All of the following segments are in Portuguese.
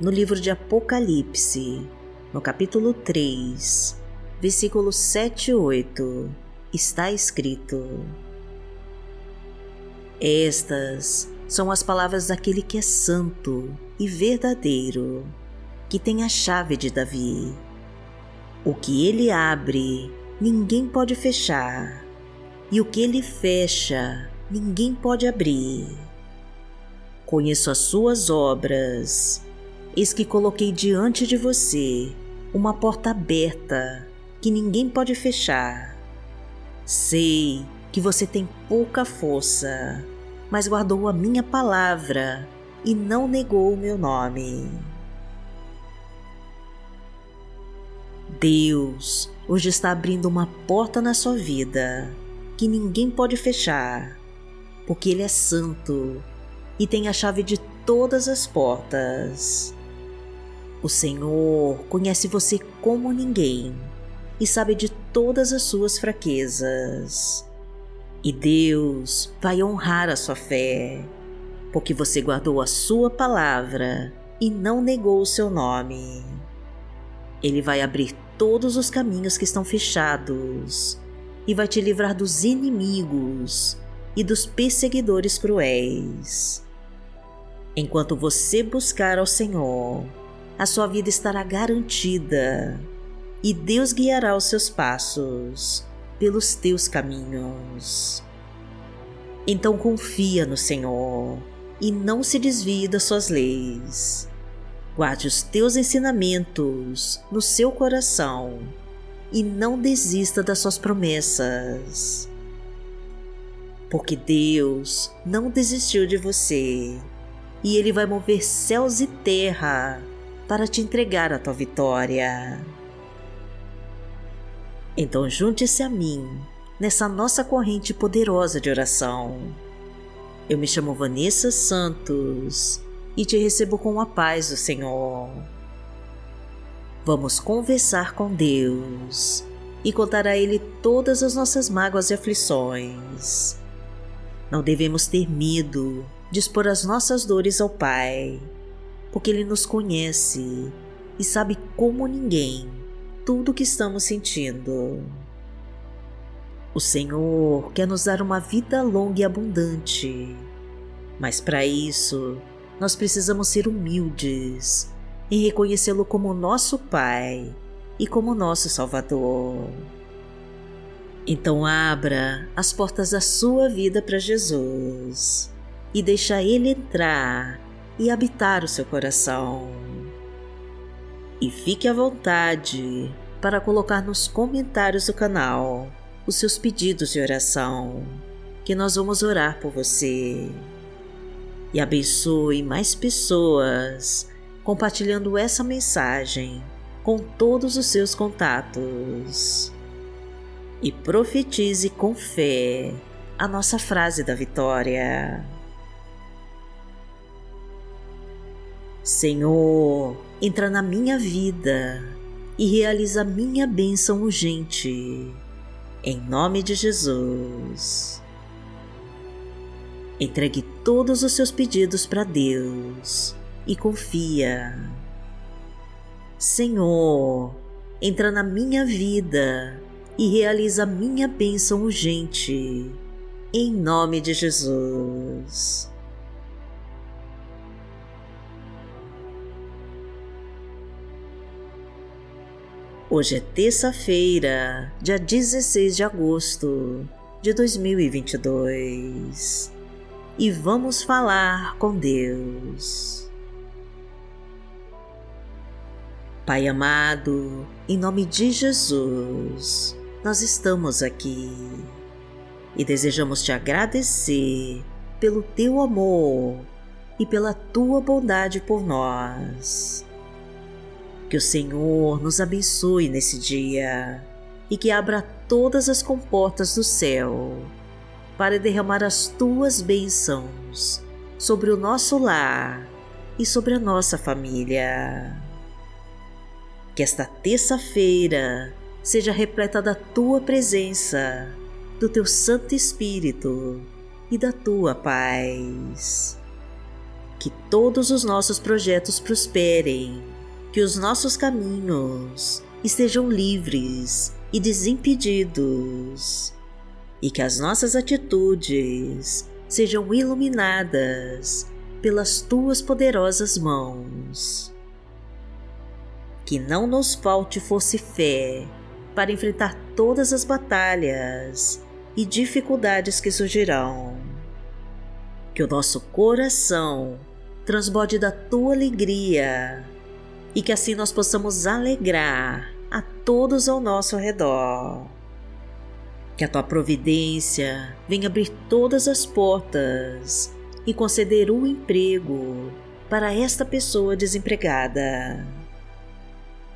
no livro de Apocalipse, no capítulo 3, versículos 7 e 8, está escrito: Estas são as palavras daquele que é santo e verdadeiro, que tem a chave de Davi. O que ele abre, ninguém pode fechar, e o que ele fecha, ninguém pode abrir. Conheço as suas obras, eis que coloquei diante de você uma porta aberta que ninguém pode fechar. Sei que você tem pouca força, mas guardou a minha palavra e não negou o meu nome. Deus hoje está abrindo uma porta na sua vida que ninguém pode fechar, porque Ele é santo e tem a chave de todas as portas. O Senhor conhece você como ninguém e sabe de todas as suas fraquezas. E Deus vai honrar a sua fé, porque você guardou a sua palavra e não negou o seu nome. Ele vai abrir todos os caminhos que estão fechados e vai te livrar dos inimigos e dos perseguidores cruéis. Enquanto você buscar ao Senhor, a sua vida estará garantida e Deus guiará os seus passos pelos teus caminhos. Então confia no Senhor e não se desvie das suas leis. Guarde os teus ensinamentos no seu coração e não desista das suas promessas. Porque Deus não desistiu de você e Ele vai mover céus e terra para te entregar a tua vitória. Então junte-se a mim nessa nossa corrente poderosa de oração. Eu me chamo Vanessa Santos e te recebo com a paz do Senhor. Vamos conversar com Deus e contar a Ele todas as nossas mágoas e aflições. Não devemos ter medo de expor as nossas dores ao Pai, porque Ele nos conhece e sabe como ninguém tudo o que estamos sentindo. O Senhor quer nos dar uma vida longa e abundante, mas para isso nós precisamos ser humildes e reconhecê-lo como nosso Pai e como nosso Salvador. Então abra as portas da sua vida para Jesus e deixa Ele entrar e habitar o seu coração e fique à vontade para colocar nos comentários do canal os seus pedidos de oração, que nós vamos orar por você. E abençoe mais pessoas compartilhando essa mensagem com todos os seus contatos. E profetize com fé a nossa frase da vitória. Senhor, entra na minha vida e realiza minha bênção urgente. Em nome de Jesus. Entregue todos os seus pedidos para Deus e confia. Senhor, entra na minha vida e realiza minha bênção urgente. Em nome de Jesus. Hoje é terça-feira, dia 16 de agosto de 2022 e vamos falar com Deus. Pai amado, em nome de Jesus, nós estamos aqui e desejamos te agradecer pelo teu amor e pela tua bondade por nós. Que o Senhor nos abençoe nesse dia e que abra todas as comportas do céu para derramar as tuas bênçãos sobre o nosso lar e sobre a nossa família. Que esta terça-feira seja repleta da tua presença, do teu Santo Espírito e da tua paz. que todos os nossos projetos prosperem, que os nossos caminhos estejam livres e desimpedidos, e que as nossas atitudes sejam iluminadas pelas tuas poderosas mãos. Que não nos falte força e fé para enfrentar todas as batalhas e dificuldades que surgirão. Que o nosso coração transborde da tua alegria e que assim nós possamos alegrar a todos ao nosso redor. Que a tua providência venha abrir todas as portas e conceder um emprego para esta pessoa desempregada.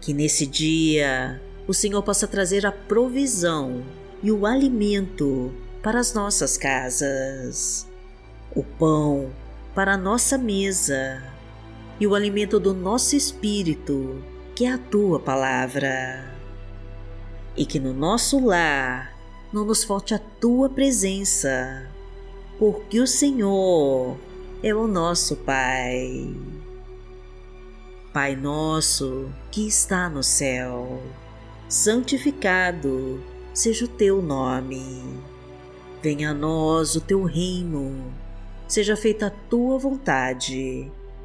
Que nesse dia o Senhor possa trazer a provisão e o alimento para as nossas casas, o pão para a nossa mesa e o alimento do nosso espírito, que é a tua palavra. E que no nosso lar não nos falte a tua presença, porque o Senhor é o nosso Pai. Pai nosso que está no céu, santificado seja o teu nome. Venha a nós o teu reino, seja feita a tua vontade,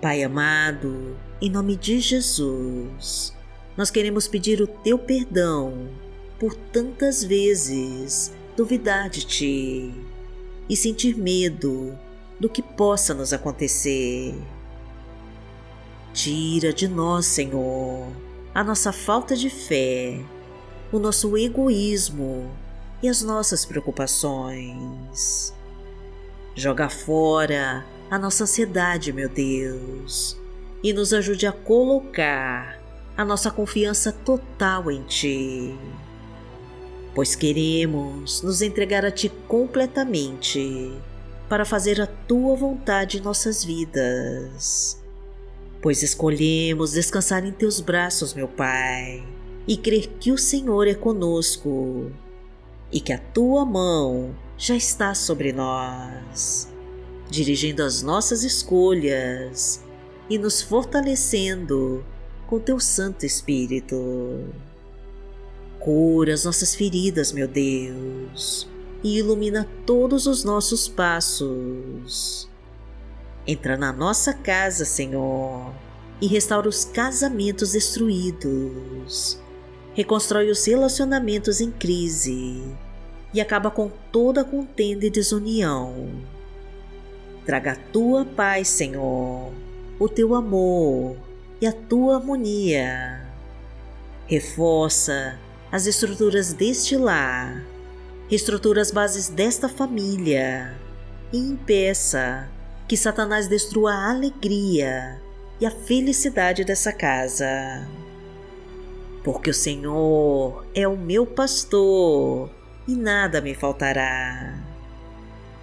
Pai amado, em nome de Jesus, nós queremos pedir o Teu perdão por tantas vezes duvidar de Ti e sentir medo do que possa nos acontecer. Tira de nós, Senhor, a nossa falta de fé, o nosso egoísmo e as nossas preocupações. Joga fora a nossa ansiedade, meu Deus, e nos ajude a colocar a nossa confiança total em Ti. Pois queremos nos entregar a Ti completamente para fazer a Tua vontade em nossas vidas pois escolhemos descansar em teus braços, meu Pai, e crer que o Senhor é conosco e que a tua mão já está sobre nós, dirigindo as nossas escolhas e nos fortalecendo com teu Santo Espírito. Cura as nossas feridas, meu Deus, e ilumina todos os nossos passos Entra na nossa casa, Senhor, e restaura os casamentos destruídos. Reconstrói os relacionamentos em crise e acaba com toda contenda e desunião. Traga a tua paz, Senhor, o teu amor e a tua harmonia. Reforça as estruturas deste lar, reestrutura as bases desta família e impeça que Satanás destrua a alegria e a felicidade dessa casa. Porque o Senhor é o meu pastor e nada me faltará.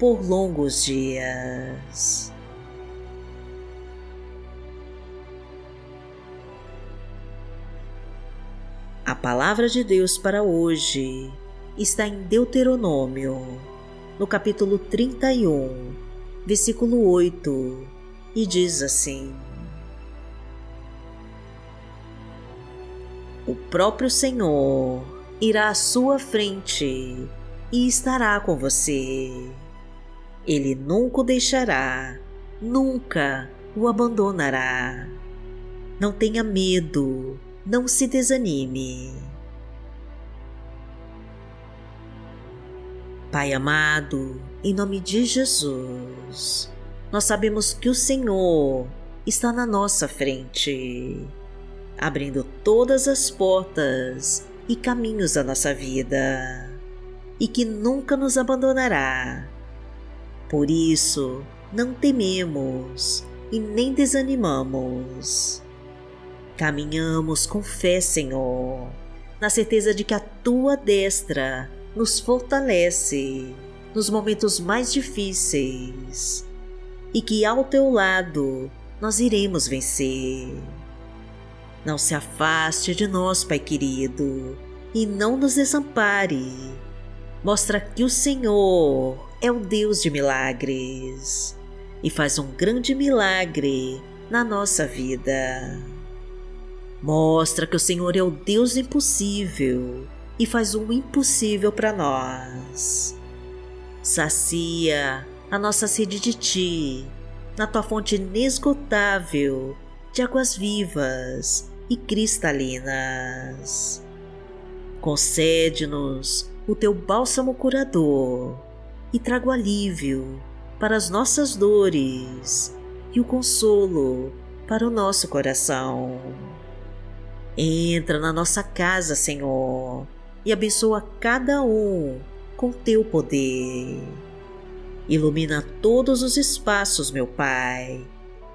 por longos dias. A palavra de Deus para hoje está em Deuteronômio, no capítulo 31, versículo 8, e diz assim: O próprio Senhor irá à sua frente e estará com você. Ele nunca o deixará, nunca o abandonará. Não tenha medo, não se desanime. Pai amado, em nome de Jesus, nós sabemos que o Senhor está na nossa frente, abrindo todas as portas e caminhos da nossa vida, e que nunca nos abandonará por isso, não tememos e nem desanimamos. Caminhamos com fé, Senhor, na certeza de que a tua destra nos fortalece nos momentos mais difíceis e que ao teu lado nós iremos vencer. Não se afaste de nós, Pai querido, e não nos desampare. Mostra que o Senhor é o Deus de milagres e faz um grande milagre na nossa vida. Mostra que o Senhor é o Deus impossível e faz o impossível para nós. Sacia a nossa sede de Ti, na Tua fonte inesgotável de águas vivas e cristalinas. Concede-nos o Teu bálsamo curador e trago alívio para as nossas dores e o consolo para o nosso coração. Entra na nossa casa, Senhor, e abençoa cada um com teu poder. Ilumina todos os espaços, meu Pai,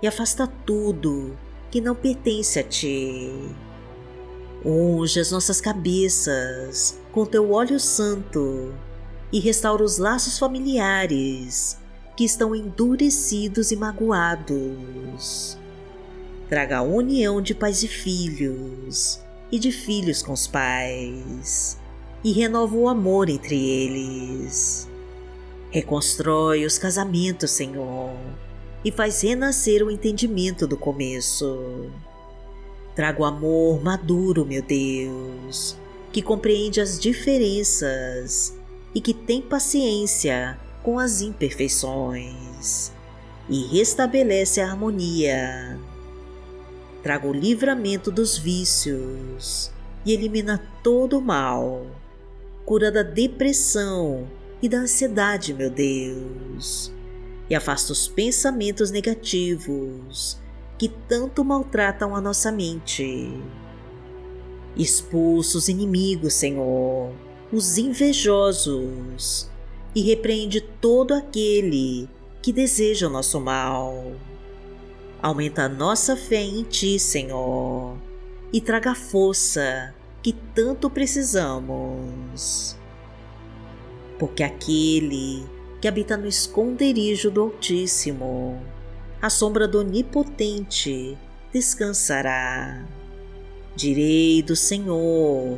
e afasta tudo que não pertence a ti. Unge as nossas cabeças com teu óleo santo e restaura os laços familiares que estão endurecidos e magoados. Traga a união de pais e filhos e de filhos com os pais e renova o amor entre eles. Reconstrói os casamentos, Senhor, e faz renascer o entendimento do começo. Traga o amor maduro, meu Deus, que compreende as diferenças e que tem paciência com as imperfeições e restabelece a harmonia. Traga o livramento dos vícios e elimina todo o mal. Cura da depressão e da ansiedade, meu Deus, e afasta os pensamentos negativos que tanto maltratam a nossa mente. Expulsa os inimigos, Senhor, os invejosos e repreende todo aquele que deseja o nosso mal. Aumenta a nossa fé em Ti, Senhor, e traga a força que tanto precisamos. Porque aquele que habita no esconderijo do Altíssimo, a sombra do Onipotente, descansará. Direi do Senhor,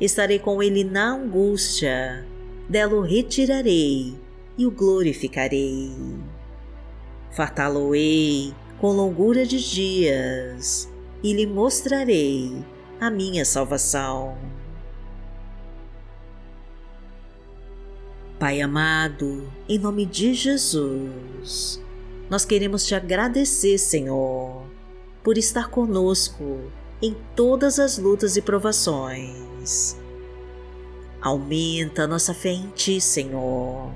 Estarei com ele na angústia, dela o retirarei e o glorificarei. Fartá-lo-ei com longura de dias e lhe mostrarei a minha salvação. Pai amado, em nome de Jesus, nós queremos te agradecer, Senhor, por estar conosco em todas as lutas e provações. Aumenta nossa fé em Ti, Senhor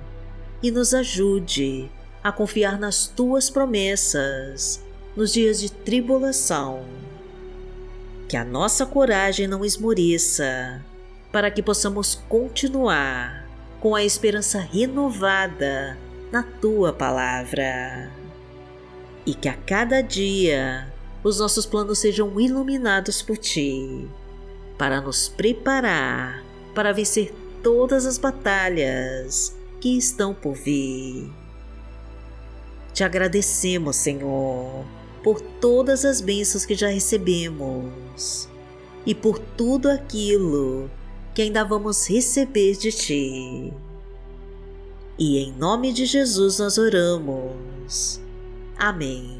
e nos ajude a confiar nas tuas promessas nos dias de tribulação. Que a nossa coragem não esmoreça, para que possamos continuar com a esperança renovada na tua palavra. E que a cada dia os nossos planos sejam iluminados por ti, para nos preparar para vencer todas as batalhas que estão por vir. Te agradecemos, Senhor, por todas as bênçãos que já recebemos e por tudo aquilo que ainda vamos receber de Ti. E em nome de Jesus nós oramos. Amém.